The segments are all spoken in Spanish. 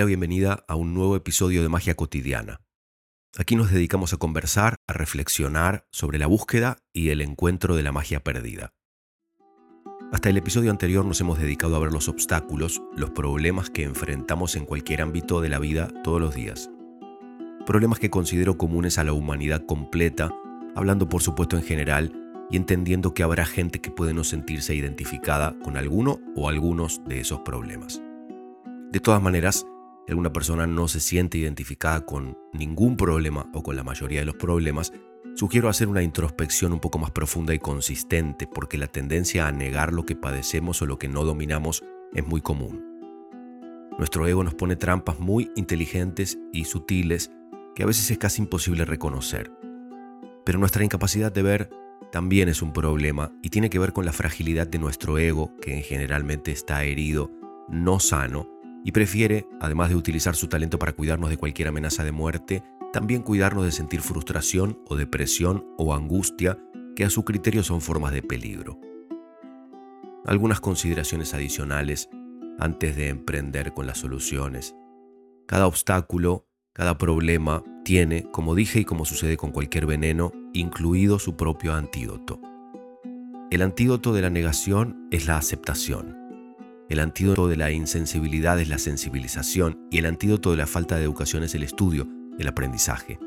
la bienvenida a un nuevo episodio de Magia Cotidiana. Aquí nos dedicamos a conversar, a reflexionar sobre la búsqueda y el encuentro de la magia perdida. Hasta el episodio anterior nos hemos dedicado a ver los obstáculos, los problemas que enfrentamos en cualquier ámbito de la vida todos los días. Problemas que considero comunes a la humanidad completa, hablando por supuesto en general y entendiendo que habrá gente que puede no sentirse identificada con alguno o algunos de esos problemas. De todas maneras, si alguna persona no se siente identificada con ningún problema o con la mayoría de los problemas, sugiero hacer una introspección un poco más profunda y consistente porque la tendencia a negar lo que padecemos o lo que no dominamos es muy común. Nuestro ego nos pone trampas muy inteligentes y sutiles que a veces es casi imposible reconocer. Pero nuestra incapacidad de ver también es un problema y tiene que ver con la fragilidad de nuestro ego, que generalmente está herido, no sano, y prefiere, además de utilizar su talento para cuidarnos de cualquier amenaza de muerte, también cuidarnos de sentir frustración o depresión o angustia que a su criterio son formas de peligro. Algunas consideraciones adicionales antes de emprender con las soluciones. Cada obstáculo, cada problema tiene, como dije y como sucede con cualquier veneno, incluido su propio antídoto. El antídoto de la negación es la aceptación. El antídoto de la insensibilidad es la sensibilización y el antídoto de la falta de educación es el estudio, el aprendizaje.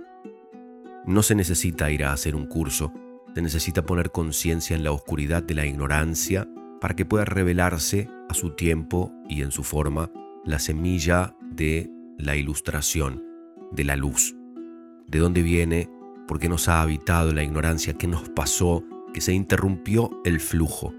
No se necesita ir a hacer un curso, se necesita poner conciencia en la oscuridad de la ignorancia para que pueda revelarse a su tiempo y en su forma la semilla de la ilustración, de la luz. ¿De dónde viene? ¿Por qué nos ha habitado la ignorancia? ¿Qué nos pasó? Que se interrumpió el flujo.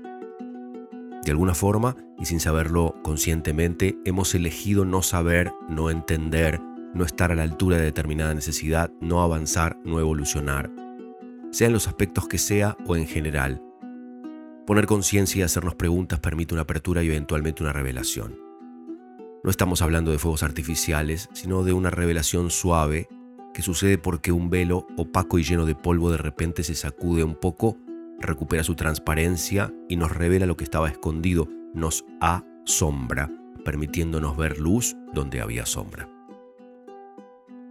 De alguna forma, y sin saberlo conscientemente, hemos elegido no saber, no entender, no estar a la altura de determinada necesidad, no avanzar, no evolucionar, sea en los aspectos que sea o en general. Poner conciencia y hacernos preguntas permite una apertura y eventualmente una revelación. No estamos hablando de fuegos artificiales, sino de una revelación suave que sucede porque un velo opaco y lleno de polvo de repente se sacude un poco recupera su transparencia y nos revela lo que estaba escondido, nos asombra, permitiéndonos ver luz donde había sombra.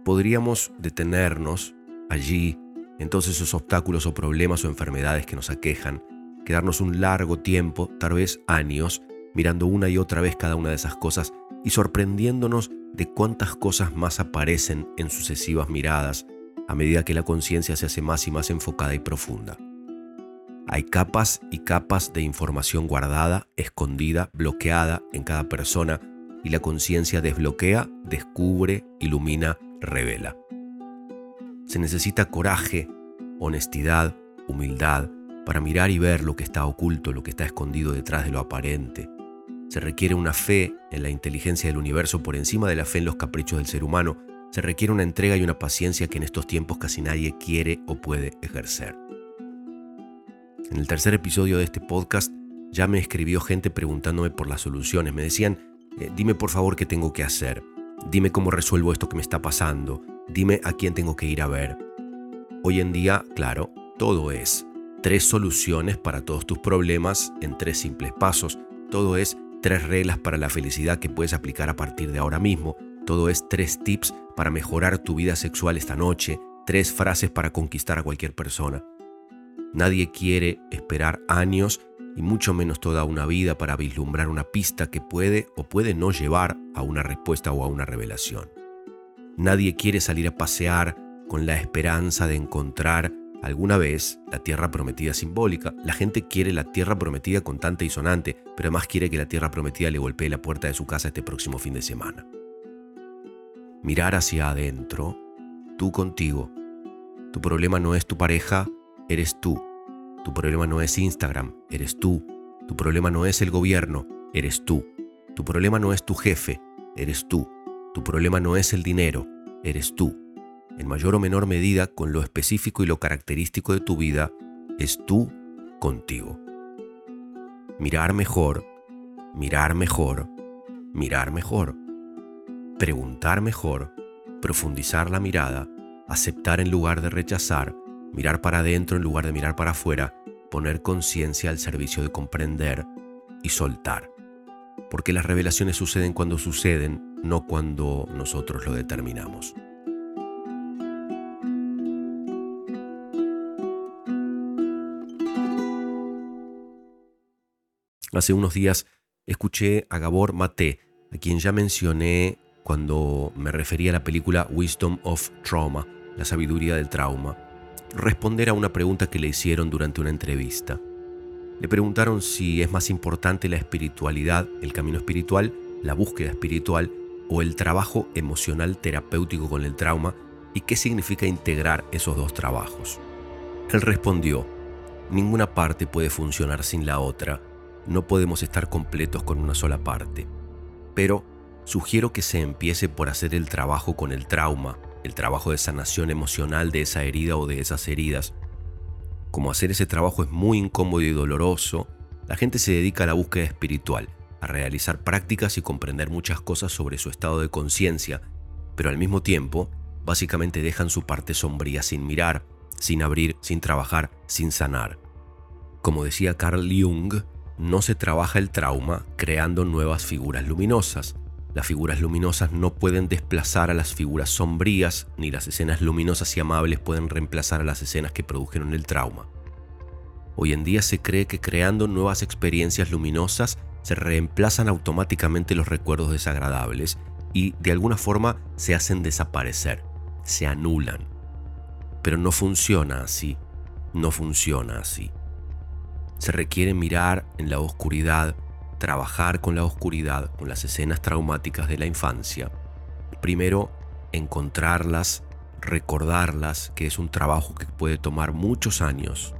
Podríamos detenernos allí, en todos esos obstáculos o problemas o enfermedades que nos aquejan, quedarnos un largo tiempo, tal vez años, mirando una y otra vez cada una de esas cosas y sorprendiéndonos de cuántas cosas más aparecen en sucesivas miradas a medida que la conciencia se hace más y más enfocada y profunda. Hay capas y capas de información guardada, escondida, bloqueada en cada persona y la conciencia desbloquea, descubre, ilumina, revela. Se necesita coraje, honestidad, humildad para mirar y ver lo que está oculto, lo que está escondido detrás de lo aparente. Se requiere una fe en la inteligencia del universo por encima de la fe en los caprichos del ser humano. Se requiere una entrega y una paciencia que en estos tiempos casi nadie quiere o puede ejercer. En el tercer episodio de este podcast ya me escribió gente preguntándome por las soluciones. Me decían, eh, dime por favor qué tengo que hacer. Dime cómo resuelvo esto que me está pasando. Dime a quién tengo que ir a ver. Hoy en día, claro, todo es tres soluciones para todos tus problemas en tres simples pasos. Todo es tres reglas para la felicidad que puedes aplicar a partir de ahora mismo. Todo es tres tips para mejorar tu vida sexual esta noche. Tres frases para conquistar a cualquier persona. Nadie quiere esperar años y mucho menos toda una vida para vislumbrar una pista que puede o puede no llevar a una respuesta o a una revelación. Nadie quiere salir a pasear con la esperanza de encontrar alguna vez la tierra prometida simbólica. La gente quiere la tierra prometida contante y sonante, pero además quiere que la tierra prometida le golpee la puerta de su casa este próximo fin de semana. Mirar hacia adentro, tú contigo. Tu problema no es tu pareja, eres tú. Tu problema no es Instagram, eres tú. Tu problema no es el gobierno, eres tú. Tu problema no es tu jefe, eres tú. Tu problema no es el dinero, eres tú. En mayor o menor medida, con lo específico y lo característico de tu vida, es tú contigo. Mirar mejor, mirar mejor, mirar mejor. Preguntar mejor, profundizar la mirada, aceptar en lugar de rechazar, mirar para adentro en lugar de mirar para afuera, poner conciencia al servicio de comprender y soltar. porque las revelaciones suceden cuando suceden, no cuando nosotros lo determinamos. Hace unos días escuché a Gabor Mate, a quien ya mencioné cuando me refería a la película Wisdom of Trauma, la sabiduría del trauma, responder a una pregunta que le hicieron durante una entrevista. Le preguntaron si es más importante la espiritualidad, el camino espiritual, la búsqueda espiritual o el trabajo emocional terapéutico con el trauma y qué significa integrar esos dos trabajos. Él respondió, ninguna parte puede funcionar sin la otra, no podemos estar completos con una sola parte, pero sugiero que se empiece por hacer el trabajo con el trauma, el trabajo de sanación emocional de esa herida o de esas heridas, como hacer ese trabajo es muy incómodo y doloroso, la gente se dedica a la búsqueda espiritual, a realizar prácticas y comprender muchas cosas sobre su estado de conciencia, pero al mismo tiempo, básicamente dejan su parte sombría sin mirar, sin abrir, sin trabajar, sin sanar. Como decía Carl Jung, no se trabaja el trauma creando nuevas figuras luminosas. Las figuras luminosas no pueden desplazar a las figuras sombrías, ni las escenas luminosas y amables pueden reemplazar a las escenas que produjeron el trauma. Hoy en día se cree que creando nuevas experiencias luminosas se reemplazan automáticamente los recuerdos desagradables y de alguna forma se hacen desaparecer, se anulan. Pero no funciona así, no funciona así. Se requiere mirar en la oscuridad trabajar con la oscuridad, con las escenas traumáticas de la infancia. Primero, encontrarlas, recordarlas, que es un trabajo que puede tomar muchos años.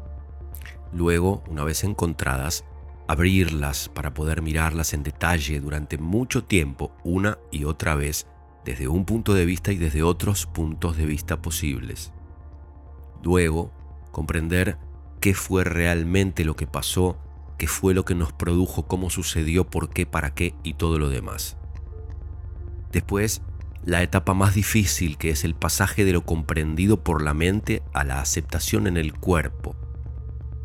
Luego, una vez encontradas, abrirlas para poder mirarlas en detalle durante mucho tiempo, una y otra vez, desde un punto de vista y desde otros puntos de vista posibles. Luego, comprender qué fue realmente lo que pasó qué fue lo que nos produjo, cómo sucedió, por qué, para qué y todo lo demás. Después, la etapa más difícil que es el pasaje de lo comprendido por la mente a la aceptación en el cuerpo.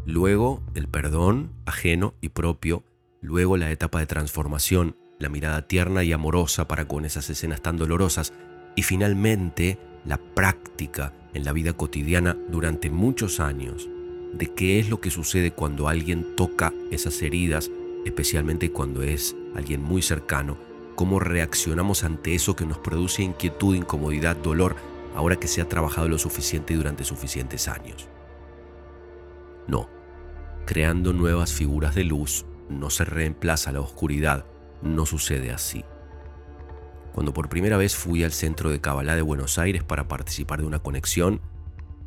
Luego, el perdón ajeno y propio. Luego, la etapa de transformación, la mirada tierna y amorosa para con esas escenas tan dolorosas. Y finalmente, la práctica en la vida cotidiana durante muchos años de qué es lo que sucede cuando alguien toca esas heridas, especialmente cuando es alguien muy cercano, cómo reaccionamos ante eso que nos produce inquietud, incomodidad, dolor, ahora que se ha trabajado lo suficiente durante suficientes años. No, creando nuevas figuras de luz no se reemplaza la oscuridad, no sucede así. Cuando por primera vez fui al centro de Cabalá de Buenos Aires para participar de una conexión,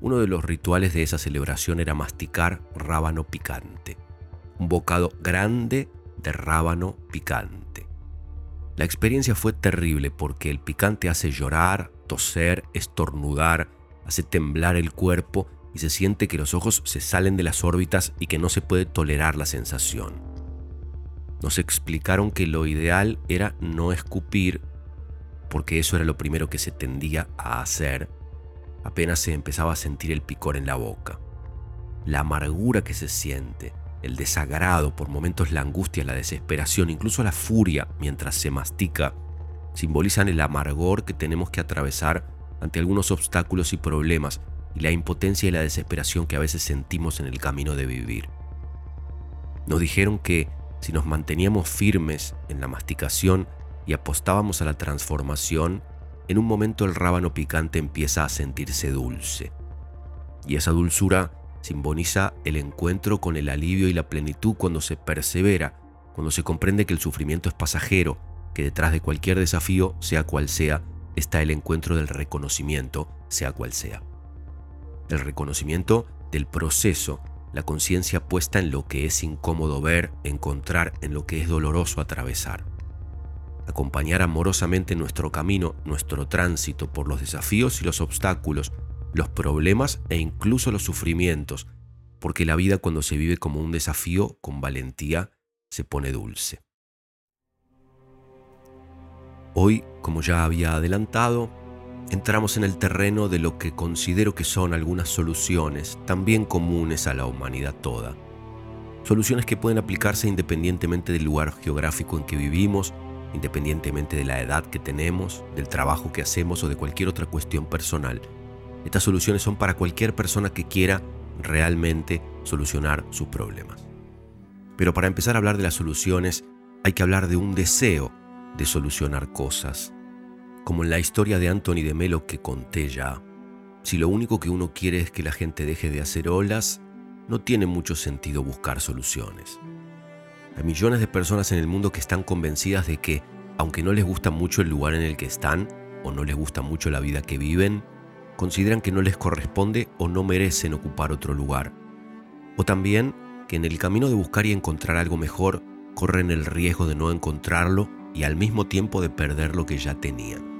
uno de los rituales de esa celebración era masticar rábano picante, un bocado grande de rábano picante. La experiencia fue terrible porque el picante hace llorar, toser, estornudar, hace temblar el cuerpo y se siente que los ojos se salen de las órbitas y que no se puede tolerar la sensación. Nos explicaron que lo ideal era no escupir, porque eso era lo primero que se tendía a hacer, apenas se empezaba a sentir el picor en la boca. La amargura que se siente, el desagrado, por momentos la angustia, la desesperación, incluso la furia mientras se mastica, simbolizan el amargor que tenemos que atravesar ante algunos obstáculos y problemas y la impotencia y la desesperación que a veces sentimos en el camino de vivir. Nos dijeron que si nos manteníamos firmes en la masticación y apostábamos a la transformación, en un momento el rábano picante empieza a sentirse dulce. Y esa dulzura simboliza el encuentro con el alivio y la plenitud cuando se persevera, cuando se comprende que el sufrimiento es pasajero, que detrás de cualquier desafío, sea cual sea, está el encuentro del reconocimiento, sea cual sea. El reconocimiento del proceso, la conciencia puesta en lo que es incómodo ver, encontrar en lo que es doloroso atravesar acompañar amorosamente nuestro camino, nuestro tránsito por los desafíos y los obstáculos, los problemas e incluso los sufrimientos, porque la vida cuando se vive como un desafío con valentía se pone dulce. Hoy, como ya había adelantado, entramos en el terreno de lo que considero que son algunas soluciones también comunes a la humanidad toda. Soluciones que pueden aplicarse independientemente del lugar geográfico en que vivimos, independientemente de la edad que tenemos, del trabajo que hacemos o de cualquier otra cuestión personal. Estas soluciones son para cualquier persona que quiera realmente solucionar sus problemas. Pero para empezar a hablar de las soluciones, hay que hablar de un deseo de solucionar cosas. Como en la historia de Anthony de Melo que conté ya, si lo único que uno quiere es que la gente deje de hacer olas, no tiene mucho sentido buscar soluciones. Hay millones de personas en el mundo que están convencidas de que, aunque no les gusta mucho el lugar en el que están, o no les gusta mucho la vida que viven, consideran que no les corresponde o no merecen ocupar otro lugar. O también que en el camino de buscar y encontrar algo mejor, corren el riesgo de no encontrarlo y al mismo tiempo de perder lo que ya tenían.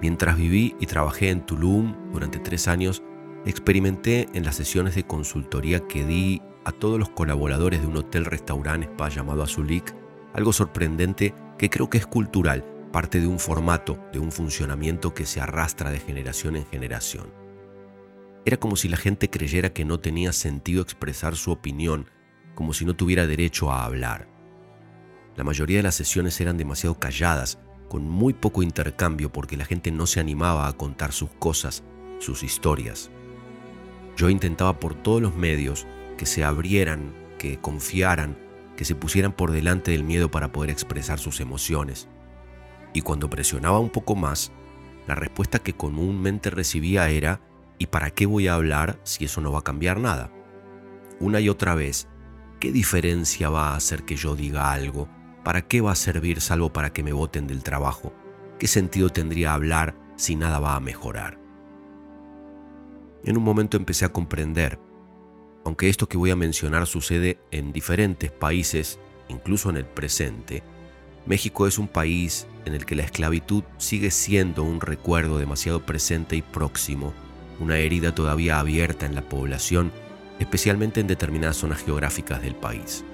Mientras viví y trabajé en Tulum durante tres años, experimenté en las sesiones de consultoría que di a todos los colaboradores de un hotel-restaurante spa llamado Azulik algo sorprendente que creo que es cultural, parte de un formato, de un funcionamiento que se arrastra de generación en generación. Era como si la gente creyera que no tenía sentido expresar su opinión, como si no tuviera derecho a hablar. La mayoría de las sesiones eran demasiado calladas, con muy poco intercambio porque la gente no se animaba a contar sus cosas, sus historias. Yo intentaba por todos los medios que se abrieran, que confiaran, que se pusieran por delante del miedo para poder expresar sus emociones. Y cuando presionaba un poco más, la respuesta que comúnmente recibía era, ¿y para qué voy a hablar si eso no va a cambiar nada? Una y otra vez, ¿qué diferencia va a hacer que yo diga algo ¿para qué va a servir salvo para que me voten del trabajo? ¿Qué sentido tendría hablar si nada va a mejorar? En un momento empecé a comprender, aunque esto que voy a mencionar sucede en diferentes países, incluso en el presente, México es un país en el que la esclavitud sigue siendo un recuerdo demasiado presente y próximo, una herida todavía abierta en la población, especialmente en determinadas zonas geográficas del país.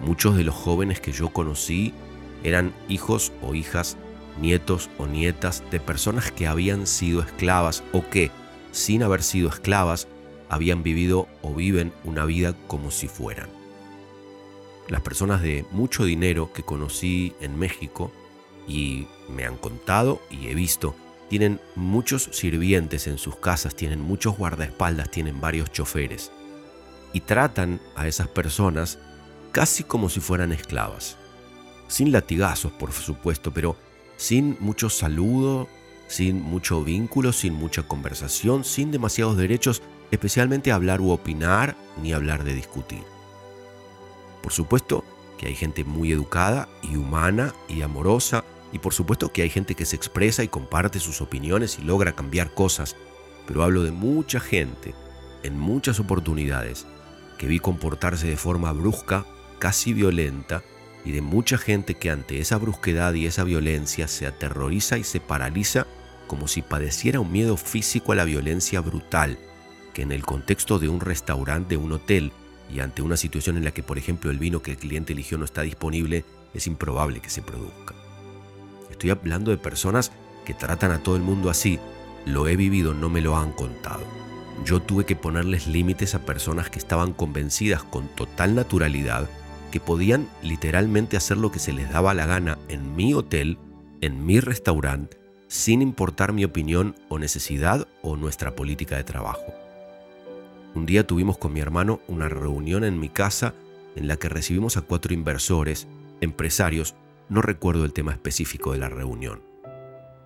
Muchos de los jóvenes que yo conocí eran hijos o hijas, nietos o nietas de personas que habían sido esclavas o que, sin haber sido esclavas, habían vivido o viven una vida como si fueran. Las personas de mucho dinero que conocí en México y me han contado y he visto, tienen muchos sirvientes en sus casas, tienen muchos guardaespaldas, tienen varios choferes y tratan a esas personas casi como si fueran esclavas. Sin latigazos, por supuesto, pero sin mucho saludo, sin mucho vínculo, sin mucha conversación, sin demasiados derechos, especialmente hablar u opinar, ni hablar de discutir. Por supuesto que hay gente muy educada y humana y amorosa, y por supuesto que hay gente que se expresa y comparte sus opiniones y logra cambiar cosas, pero hablo de mucha gente, en muchas oportunidades, que vi comportarse de forma brusca casi violenta y de mucha gente que ante esa brusquedad y esa violencia se aterroriza y se paraliza como si padeciera un miedo físico a la violencia brutal, que en el contexto de un restaurante, de un hotel, y ante una situación en la que, por ejemplo, el vino que el cliente eligió no está disponible, es improbable que se produzca. Estoy hablando de personas que tratan a todo el mundo así. Lo he vivido, no me lo han contado. Yo tuve que ponerles límites a personas que estaban convencidas con total naturalidad que podían literalmente hacer lo que se les daba la gana en mi hotel, en mi restaurante, sin importar mi opinión o necesidad o nuestra política de trabajo. Un día tuvimos con mi hermano una reunión en mi casa en la que recibimos a cuatro inversores, empresarios, no recuerdo el tema específico de la reunión.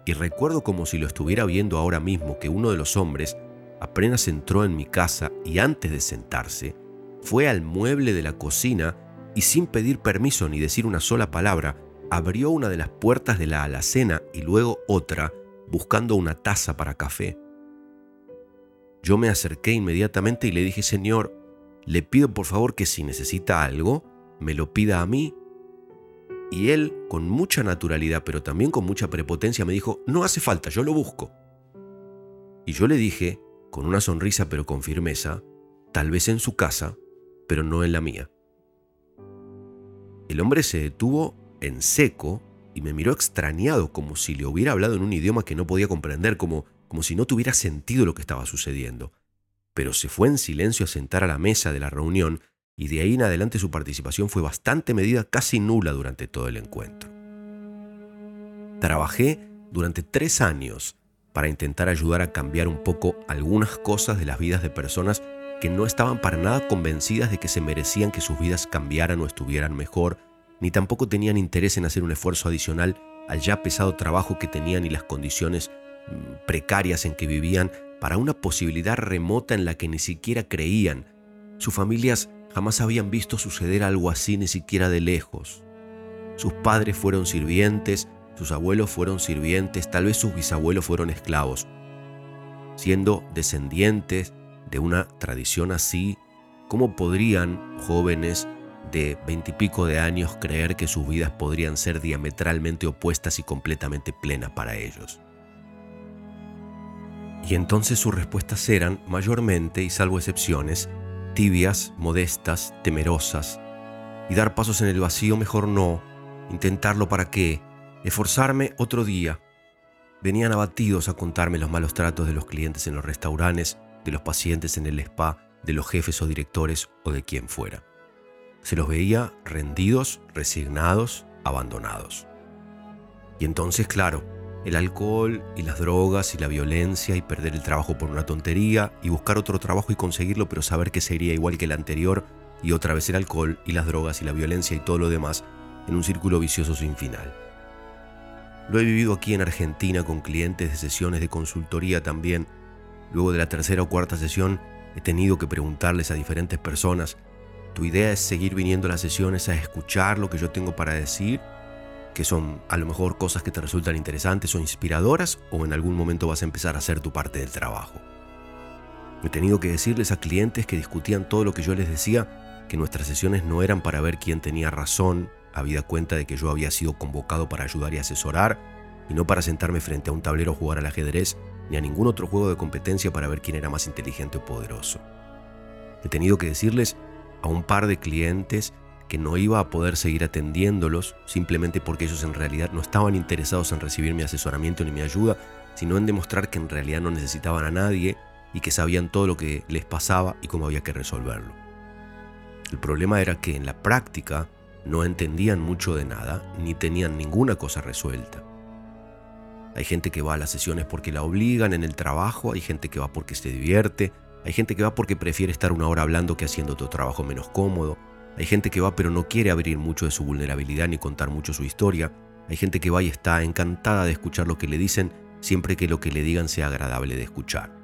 Y recuerdo como si lo estuviera viendo ahora mismo que uno de los hombres apenas entró en mi casa y antes de sentarse, fue al mueble de la cocina y sin pedir permiso ni decir una sola palabra, abrió una de las puertas de la alacena y luego otra, buscando una taza para café. Yo me acerqué inmediatamente y le dije, Señor, le pido por favor que si necesita algo, me lo pida a mí. Y él, con mucha naturalidad, pero también con mucha prepotencia, me dijo, no hace falta, yo lo busco. Y yo le dije, con una sonrisa pero con firmeza, tal vez en su casa, pero no en la mía. El hombre se detuvo en seco y me miró extrañado como si le hubiera hablado en un idioma que no podía comprender, como, como si no tuviera sentido lo que estaba sucediendo. pero se fue en silencio a sentar a la mesa de la reunión y de ahí en adelante su participación fue bastante medida, casi nula durante todo el encuentro. Trabajé durante tres años para intentar ayudar a cambiar un poco algunas cosas de las vidas de personas que no estaban para nada convencidas de que se merecían que sus vidas cambiaran o estuvieran mejor, ni tampoco tenían interés en hacer un esfuerzo adicional al ya pesado trabajo que tenían y las condiciones mm, precarias en que vivían para una posibilidad remota en la que ni siquiera creían. Sus familias jamás habían visto suceder algo así ni siquiera de lejos. Sus padres fueron sirvientes, sus abuelos fueron sirvientes, tal vez sus bisabuelos fueron esclavos. Siendo descendientes de una tradición así, ¿cómo podrían jóvenes de veintipico de años creer que sus vidas podrían ser diametralmente opuestas y completamente plenas para ellos? Y entonces sus respuestas eran, mayormente y salvo excepciones, tibias, modestas, temerosas. Y dar pasos en el vacío mejor no. Intentarlo para qué. Esforzarme otro día. Venían abatidos a contarme los malos tratos de los clientes en los restaurantes, de los pacientes en el spa, de los jefes o directores o de quien fuera. Se los veía rendidos, resignados, abandonados. Y entonces, claro, el alcohol y las drogas y la violencia y perder el trabajo por una tontería y buscar otro trabajo y conseguirlo pero saber que sería igual que el anterior y otra vez el alcohol y las drogas y la violencia y todo lo demás en un círculo vicioso sin final. Lo he vivido aquí en Argentina con clientes de sesiones de consultoría también. Luego de la tercera o cuarta sesión he tenido que preguntarles a diferentes personas, ¿tu idea es seguir viniendo a las sesiones a escuchar lo que yo tengo para decir que son a lo mejor cosas que te resultan interesantes o inspiradoras o en algún momento vas a empezar a hacer tu parte del trabajo. He tenido que decirles a clientes que discutían todo lo que yo les decía, que nuestras sesiones no eran para ver quién tenía razón, habida cuenta de que yo había sido convocado para ayudar y asesorar, y no para sentarme frente a un tablero a jugar al ajedrez, ni a ningún otro juego de competencia para ver quién era más inteligente o poderoso. He tenido que decirles a un par de clientes que no iba a poder seguir atendiéndolos simplemente porque ellos en realidad no estaban interesados en recibir mi asesoramiento ni mi ayuda, sino en demostrar que en realidad no necesitaban a nadie y que sabían todo lo que les pasaba y cómo había que resolverlo. El problema era que en la práctica no entendían mucho de nada ni tenían ninguna cosa resuelta. Hay gente que va a las sesiones porque la obligan en el trabajo, hay gente que va porque se divierte, hay gente que va porque prefiere estar una hora hablando que haciendo tu trabajo menos cómodo, hay gente que va pero no quiere abrir mucho de su vulnerabilidad ni contar mucho su historia. Hay gente que va y está encantada de escuchar lo que le dicen siempre que lo que le digan sea agradable de escuchar.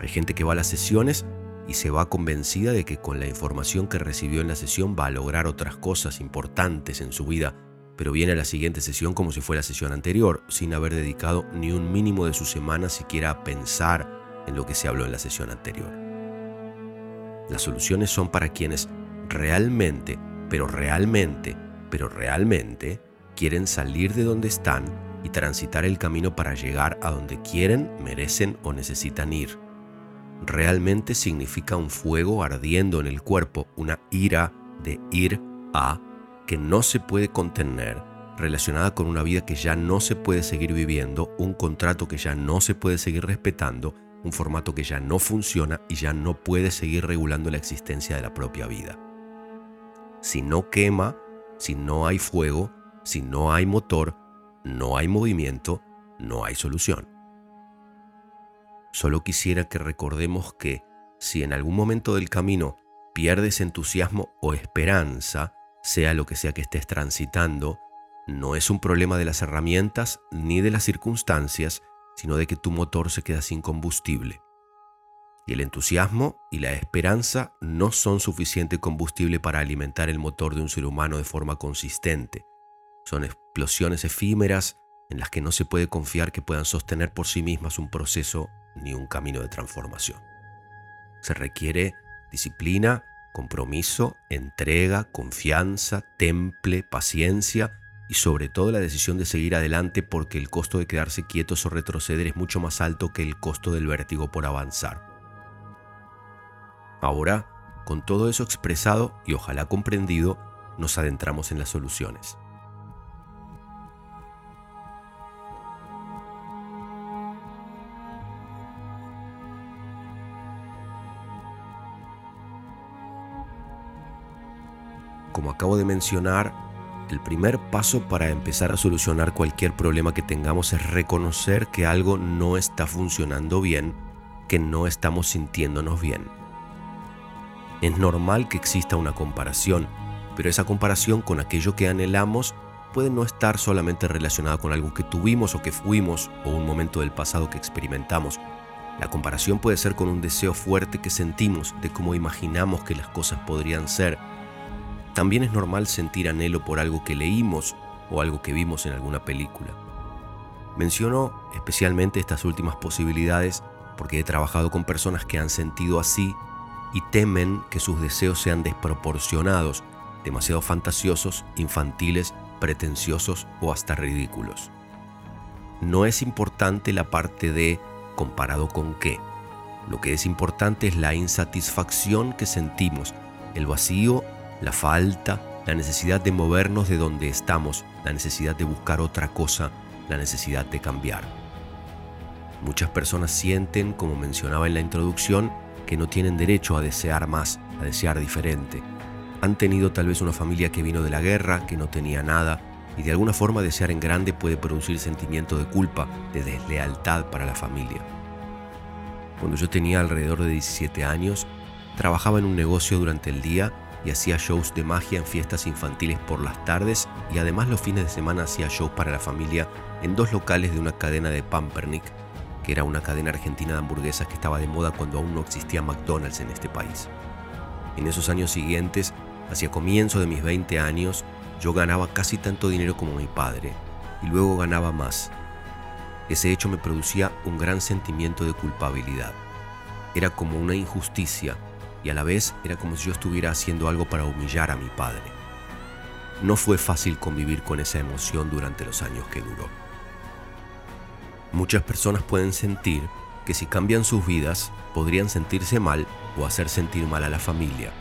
Hay gente que va a las sesiones y se va convencida de que con la información que recibió en la sesión va a lograr otras cosas importantes en su vida, pero viene a la siguiente sesión como si fuera la sesión anterior, sin haber dedicado ni un mínimo de su semana siquiera a pensar en lo que se habló en la sesión anterior. Las soluciones son para quienes realmente, pero realmente, pero realmente quieren salir de donde están y transitar el camino para llegar a donde quieren, merecen o necesitan ir. Realmente significa un fuego ardiendo en el cuerpo, una ira de ir a que no se puede contener, relacionada con una vida que ya no se puede seguir viviendo, un contrato que ya no se puede seguir respetando, un formato que ya no funciona y ya no puede seguir regulando la existencia de la propia vida. Si no quema, si no hay fuego, si no hay motor, no hay movimiento, no hay solución. Solo quisiera que recordemos que si en algún momento del camino pierdes entusiasmo o esperanza, sea lo que sea que estés transitando, no es un problema de las herramientas ni de las circunstancias, sino de que tu motor se queda sin combustible. Y el entusiasmo y la esperanza no son suficiente combustible para alimentar el motor de un ser humano de forma consistente. Son explosiones efímeras en las que no se puede confiar que puedan sostener por sí mismas un proceso ni un camino de transformación. Se requiere disciplina, compromiso, entrega, confianza, temple, paciencia y sobre todo la decisión de seguir adelante porque el costo de quedarse quietos o retroceder es mucho más alto que el costo del vértigo por avanzar. Ahora, con todo eso expresado y ojalá comprendido, nos adentramos en las soluciones. Como acabo de mencionar, el primer paso para empezar a solucionar cualquier problema que tengamos es reconocer que algo no está funcionando bien, que no estamos sintiéndonos bien. Es normal que exista una comparación, pero esa comparación con aquello que anhelamos puede no estar solamente relacionada con algo que tuvimos o que fuimos o un momento del pasado que experimentamos. La comparación puede ser con un deseo fuerte que sentimos de cómo imaginamos que las cosas podrían ser también es normal sentir anhelo por algo que leímos o algo que vimos en alguna película. Menciono especialmente estas últimas posibilidades porque he trabajado con personas que han sentido así y temen que sus deseos sean desproporcionados, demasiado fantasiosos, infantiles, pretenciosos o hasta ridículos. No es importante la parte de comparado con qué. Lo que es importante es la insatisfacción que sentimos, el vacío la falta, la necesidad de movernos de donde estamos, la necesidad de buscar otra cosa, la necesidad de cambiar. Muchas personas sienten, como mencionaba en la introducción, que no tienen derecho a desear más, a desear diferente. Han tenido tal vez una familia que vino de la guerra, que no tenía nada, y de alguna forma desear en grande puede producir sentimiento de culpa, de deslealtad para la familia. Cuando yo tenía alrededor de 17 años, trabajaba en un negocio durante el día y hacía shows de magia en fiestas infantiles por las tardes y además los fines de semana hacía shows para la familia en dos locales de una cadena de Pampernick, que era una cadena argentina de hamburguesas que estaba de moda cuando aún no existía McDonald's en este país. En esos años siguientes, hacia comienzo de mis 20 años, yo ganaba casi tanto dinero como mi padre y luego ganaba más. Ese hecho me producía un gran sentimiento de culpabilidad. Era como una injusticia y a la vez era como si yo estuviera haciendo algo para humillar a mi padre. No fue fácil convivir con esa emoción durante los años que duró. Muchas personas pueden sentir que si cambian sus vidas podrían sentirse mal o hacer sentir mal a la familia.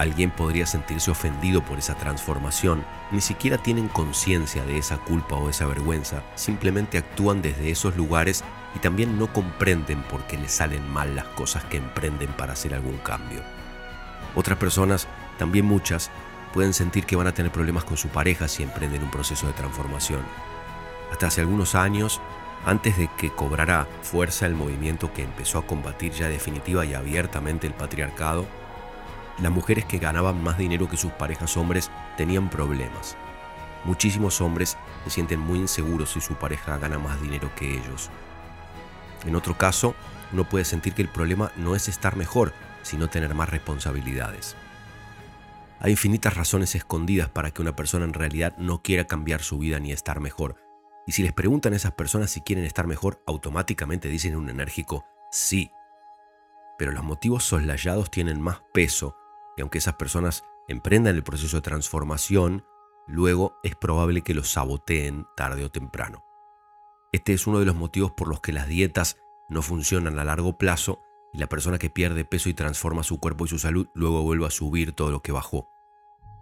Alguien podría sentirse ofendido por esa transformación, ni siquiera tienen conciencia de esa culpa o esa vergüenza, simplemente actúan desde esos lugares y también no comprenden por qué les salen mal las cosas que emprenden para hacer algún cambio. Otras personas, también muchas, pueden sentir que van a tener problemas con su pareja si emprenden un proceso de transformación. Hasta hace algunos años, antes de que cobrara fuerza el movimiento que empezó a combatir ya definitiva y abiertamente el patriarcado, las mujeres que ganaban más dinero que sus parejas hombres tenían problemas. Muchísimos hombres se sienten muy inseguros si su pareja gana más dinero que ellos. En otro caso, uno puede sentir que el problema no es estar mejor, sino tener más responsabilidades. Hay infinitas razones escondidas para que una persona en realidad no quiera cambiar su vida ni estar mejor. Y si les preguntan a esas personas si quieren estar mejor, automáticamente dicen un enérgico sí. Pero los motivos soslayados tienen más peso aunque esas personas emprendan el proceso de transformación, luego es probable que los saboteen tarde o temprano. Este es uno de los motivos por los que las dietas no funcionan a largo plazo y la persona que pierde peso y transforma su cuerpo y su salud luego vuelve a subir todo lo que bajó.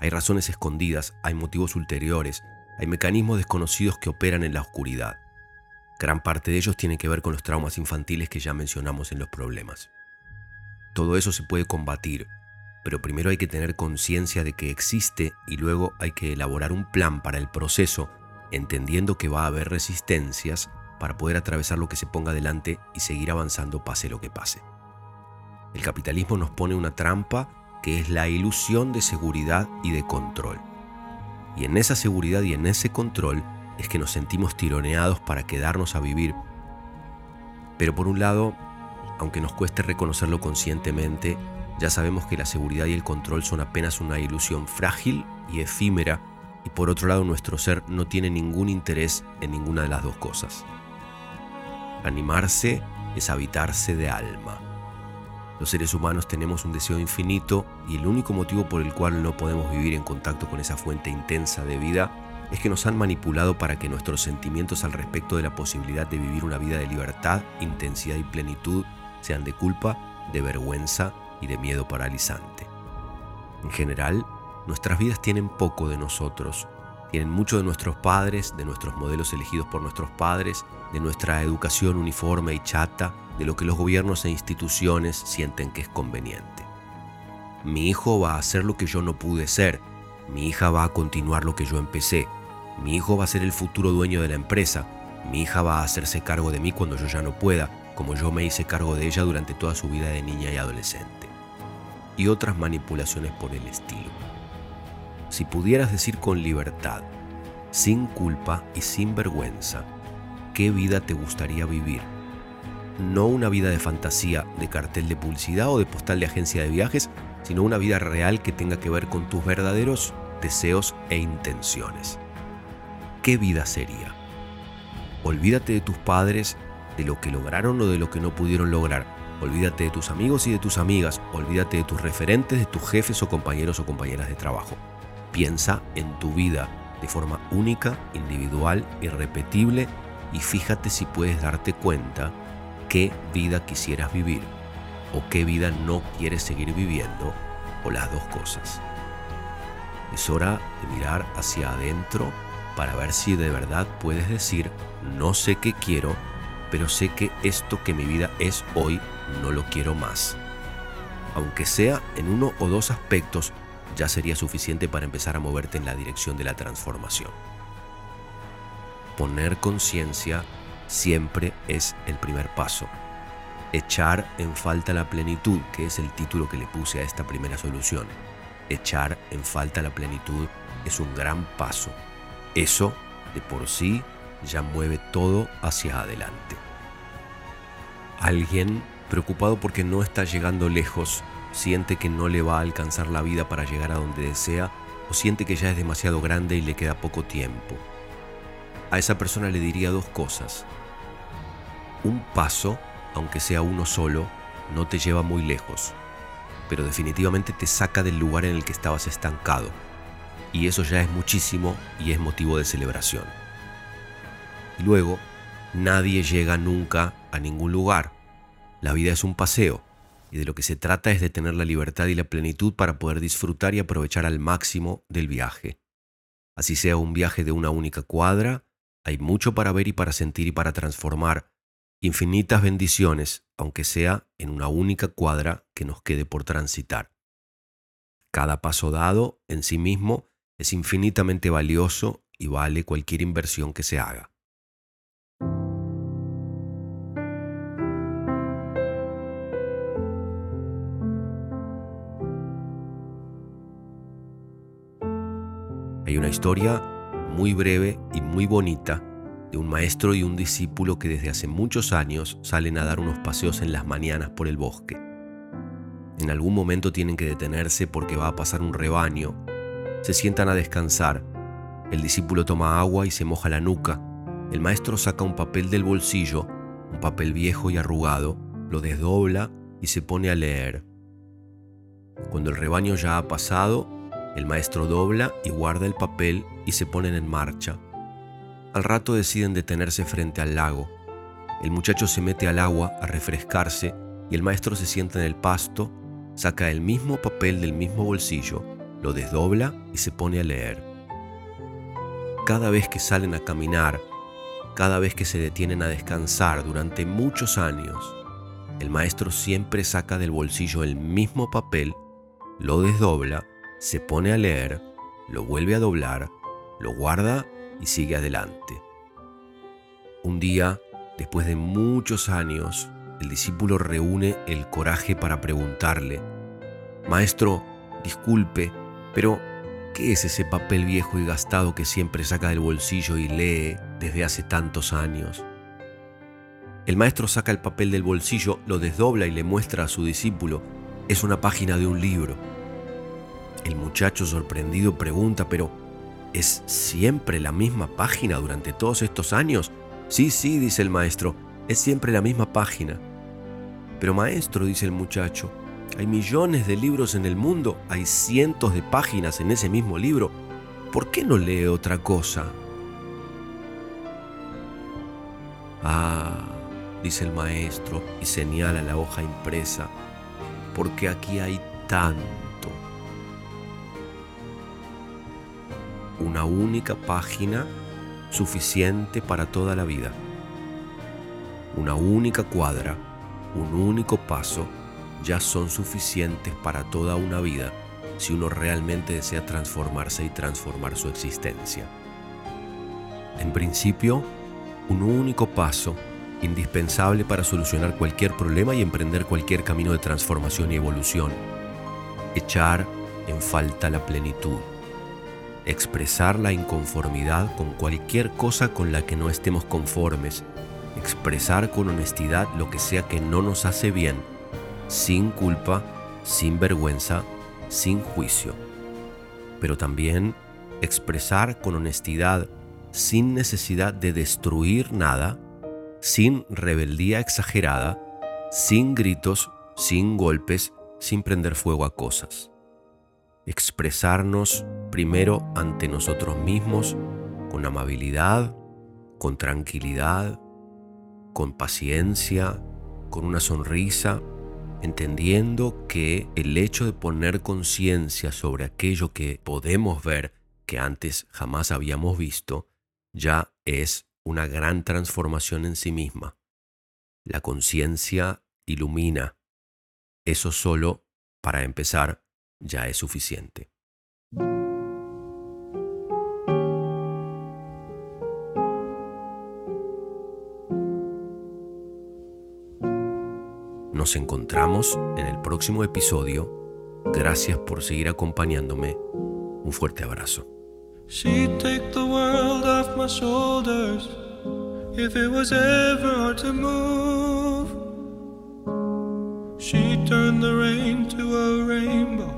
Hay razones escondidas, hay motivos ulteriores, hay mecanismos desconocidos que operan en la oscuridad. Gran parte de ellos tienen que ver con los traumas infantiles que ya mencionamos en los problemas. Todo eso se puede combatir, pero primero hay que tener conciencia de que existe y luego hay que elaborar un plan para el proceso entendiendo que va a haber resistencias para poder atravesar lo que se ponga delante y seguir avanzando pase lo que pase. El capitalismo nos pone una trampa que es la ilusión de seguridad y de control. Y en esa seguridad y en ese control es que nos sentimos tironeados para quedarnos a vivir. Pero por un lado, aunque nos cueste reconocerlo conscientemente, ya sabemos que la seguridad y el control son apenas una ilusión frágil y efímera y por otro lado nuestro ser no tiene ningún interés en ninguna de las dos cosas. Animarse es habitarse de alma. Los seres humanos tenemos un deseo infinito y el único motivo por el cual no podemos vivir en contacto con esa fuente intensa de vida es que nos han manipulado para que nuestros sentimientos al respecto de la posibilidad de vivir una vida de libertad, intensidad y plenitud sean de culpa, de vergüenza y de miedo paralizante. En general, Nuestras vidas tienen poco de nosotros, tienen mucho de nuestros padres, de nuestros modelos elegidos por nuestros padres, de nuestra educación uniforme y chata, de lo que los gobiernos e instituciones sienten que es conveniente. Mi hijo va a hacer lo que yo no pude ser, Mi hija va a continuar lo que yo empecé. Mi hijo va a ser el futuro dueño de la empresa. Mi hija va a hacerse cargo de mí cuando yo ya no pueda, como yo me hice cargo de ella durante toda su vida de niña y adolescente. Y otras manipulaciones por el estilo. Si pudieras decir con libertad, sin culpa y sin vergüenza, qué vida te gustaría vivir. No una vida de fantasía, de cartel de publicidad o de postal de agencia de viajes, sino una vida real que tenga que ver con tus verdaderos deseos e intenciones. ¿Qué vida sería? Olvídate de tus padres, de lo que lograron o de lo que no pudieron lograr. Olvídate de tus amigos y de tus amigas. Olvídate de tus referentes, de tus jefes o compañeros o compañeras de trabajo. Piensa en tu vida de forma única, individual, irrepetible y fíjate si puedes darte cuenta qué vida quisieras vivir o qué vida no quieres seguir viviendo o las dos cosas. Es hora de mirar hacia adentro para ver si de verdad puedes decir, no sé qué quiero, pero sé que esto que mi vida es hoy no lo quiero más. Aunque sea en uno o dos aspectos, ya sería suficiente para empezar a moverte en la dirección de la transformación. Poner conciencia siempre es el primer paso. Echar en falta la plenitud, que es el título que le puse a esta primera solución. Echar en falta la plenitud es un gran paso. Eso, de por sí, ya mueve todo hacia adelante. Alguien preocupado porque no está llegando lejos siente que no le va a alcanzar la vida para llegar a donde desea o siente que ya es demasiado grande y le queda poco tiempo. A esa persona le diría dos cosas. Un paso, aunque sea uno solo, no te lleva muy lejos, pero definitivamente te saca del lugar en el que estabas estancado. Y eso ya es muchísimo y es motivo de celebración. Y luego, nadie llega nunca a ningún lugar. La vida es un paseo y de lo que se trata es de tener la libertad y la plenitud para poder disfrutar y aprovechar al máximo del viaje. Así sea un viaje de una única cuadra, hay mucho para ver y para sentir y para transformar, infinitas bendiciones, aunque sea en una única cuadra que nos quede por transitar. Cada paso dado en sí mismo es infinitamente valioso y vale cualquier inversión que se haga. Hay una historia muy breve y muy bonita de un maestro y un discípulo que desde hace muchos años salen a dar unos paseos en las mañanas por el bosque. En algún momento tienen que detenerse porque va a pasar un rebaño. Se sientan a descansar. El discípulo toma agua y se moja la nuca. El maestro saca un papel del bolsillo, un papel viejo y arrugado, lo desdobla y se pone a leer. Cuando el rebaño ya ha pasado, el maestro dobla y guarda el papel y se ponen en marcha. Al rato deciden detenerse frente al lago. El muchacho se mete al agua a refrescarse y el maestro se sienta en el pasto, saca el mismo papel del mismo bolsillo, lo desdobla y se pone a leer. Cada vez que salen a caminar, cada vez que se detienen a descansar durante muchos años, el maestro siempre saca del bolsillo el mismo papel, lo desdobla se pone a leer, lo vuelve a doblar, lo guarda y sigue adelante. Un día, después de muchos años, el discípulo reúne el coraje para preguntarle, Maestro, disculpe, pero ¿qué es ese papel viejo y gastado que siempre saca del bolsillo y lee desde hace tantos años? El maestro saca el papel del bolsillo, lo desdobla y le muestra a su discípulo. Es una página de un libro. El muchacho sorprendido pregunta, pero ¿es siempre la misma página durante todos estos años? Sí, sí, dice el maestro, es siempre la misma página. Pero maestro, dice el muchacho, hay millones de libros en el mundo, hay cientos de páginas en ese mismo libro. ¿Por qué no lee otra cosa? Ah, dice el maestro y señala la hoja impresa, porque aquí hay tanto una única página suficiente para toda la vida. Una única cuadra, un único paso ya son suficientes para toda una vida si uno realmente desea transformarse y transformar su existencia. En principio, un único paso indispensable para solucionar cualquier problema y emprender cualquier camino de transformación y evolución. Echar en falta la plenitud. Expresar la inconformidad con cualquier cosa con la que no estemos conformes. Expresar con honestidad lo que sea que no nos hace bien, sin culpa, sin vergüenza, sin juicio. Pero también expresar con honestidad, sin necesidad de destruir nada, sin rebeldía exagerada, sin gritos, sin golpes, sin prender fuego a cosas. Expresarnos primero ante nosotros mismos con amabilidad, con tranquilidad, con paciencia, con una sonrisa, entendiendo que el hecho de poner conciencia sobre aquello que podemos ver que antes jamás habíamos visto, ya es una gran transformación en sí misma. La conciencia ilumina. Eso solo, para empezar, ya es suficiente. Nos encontramos en el próximo episodio. Gracias por seguir acompañándome. Un fuerte abrazo. She'd take the world off my shoulders if it was ever hard to move. She'd turn the rain to a rainbow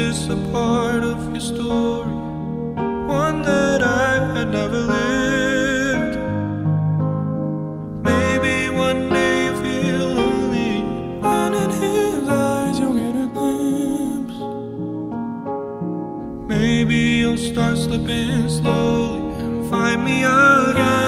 Is this a part of your story? One that I had never lived. Maybe one day you feel lonely, and in his eyes you'll get a glimpse. Maybe you'll start slipping slowly and find me again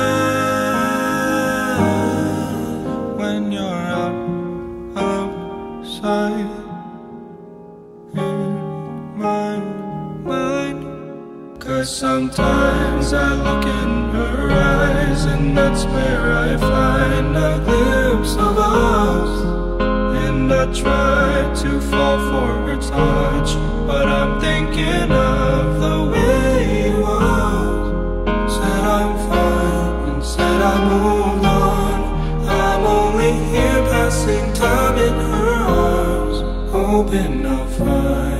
sometimes I look in her eyes, and that's where I find a glimpse of us. And I try to fall for her touch, but I'm thinking of the way it was. Said I'm fine and said I moved on. I'm only here passing time in her arms, hoping I'll find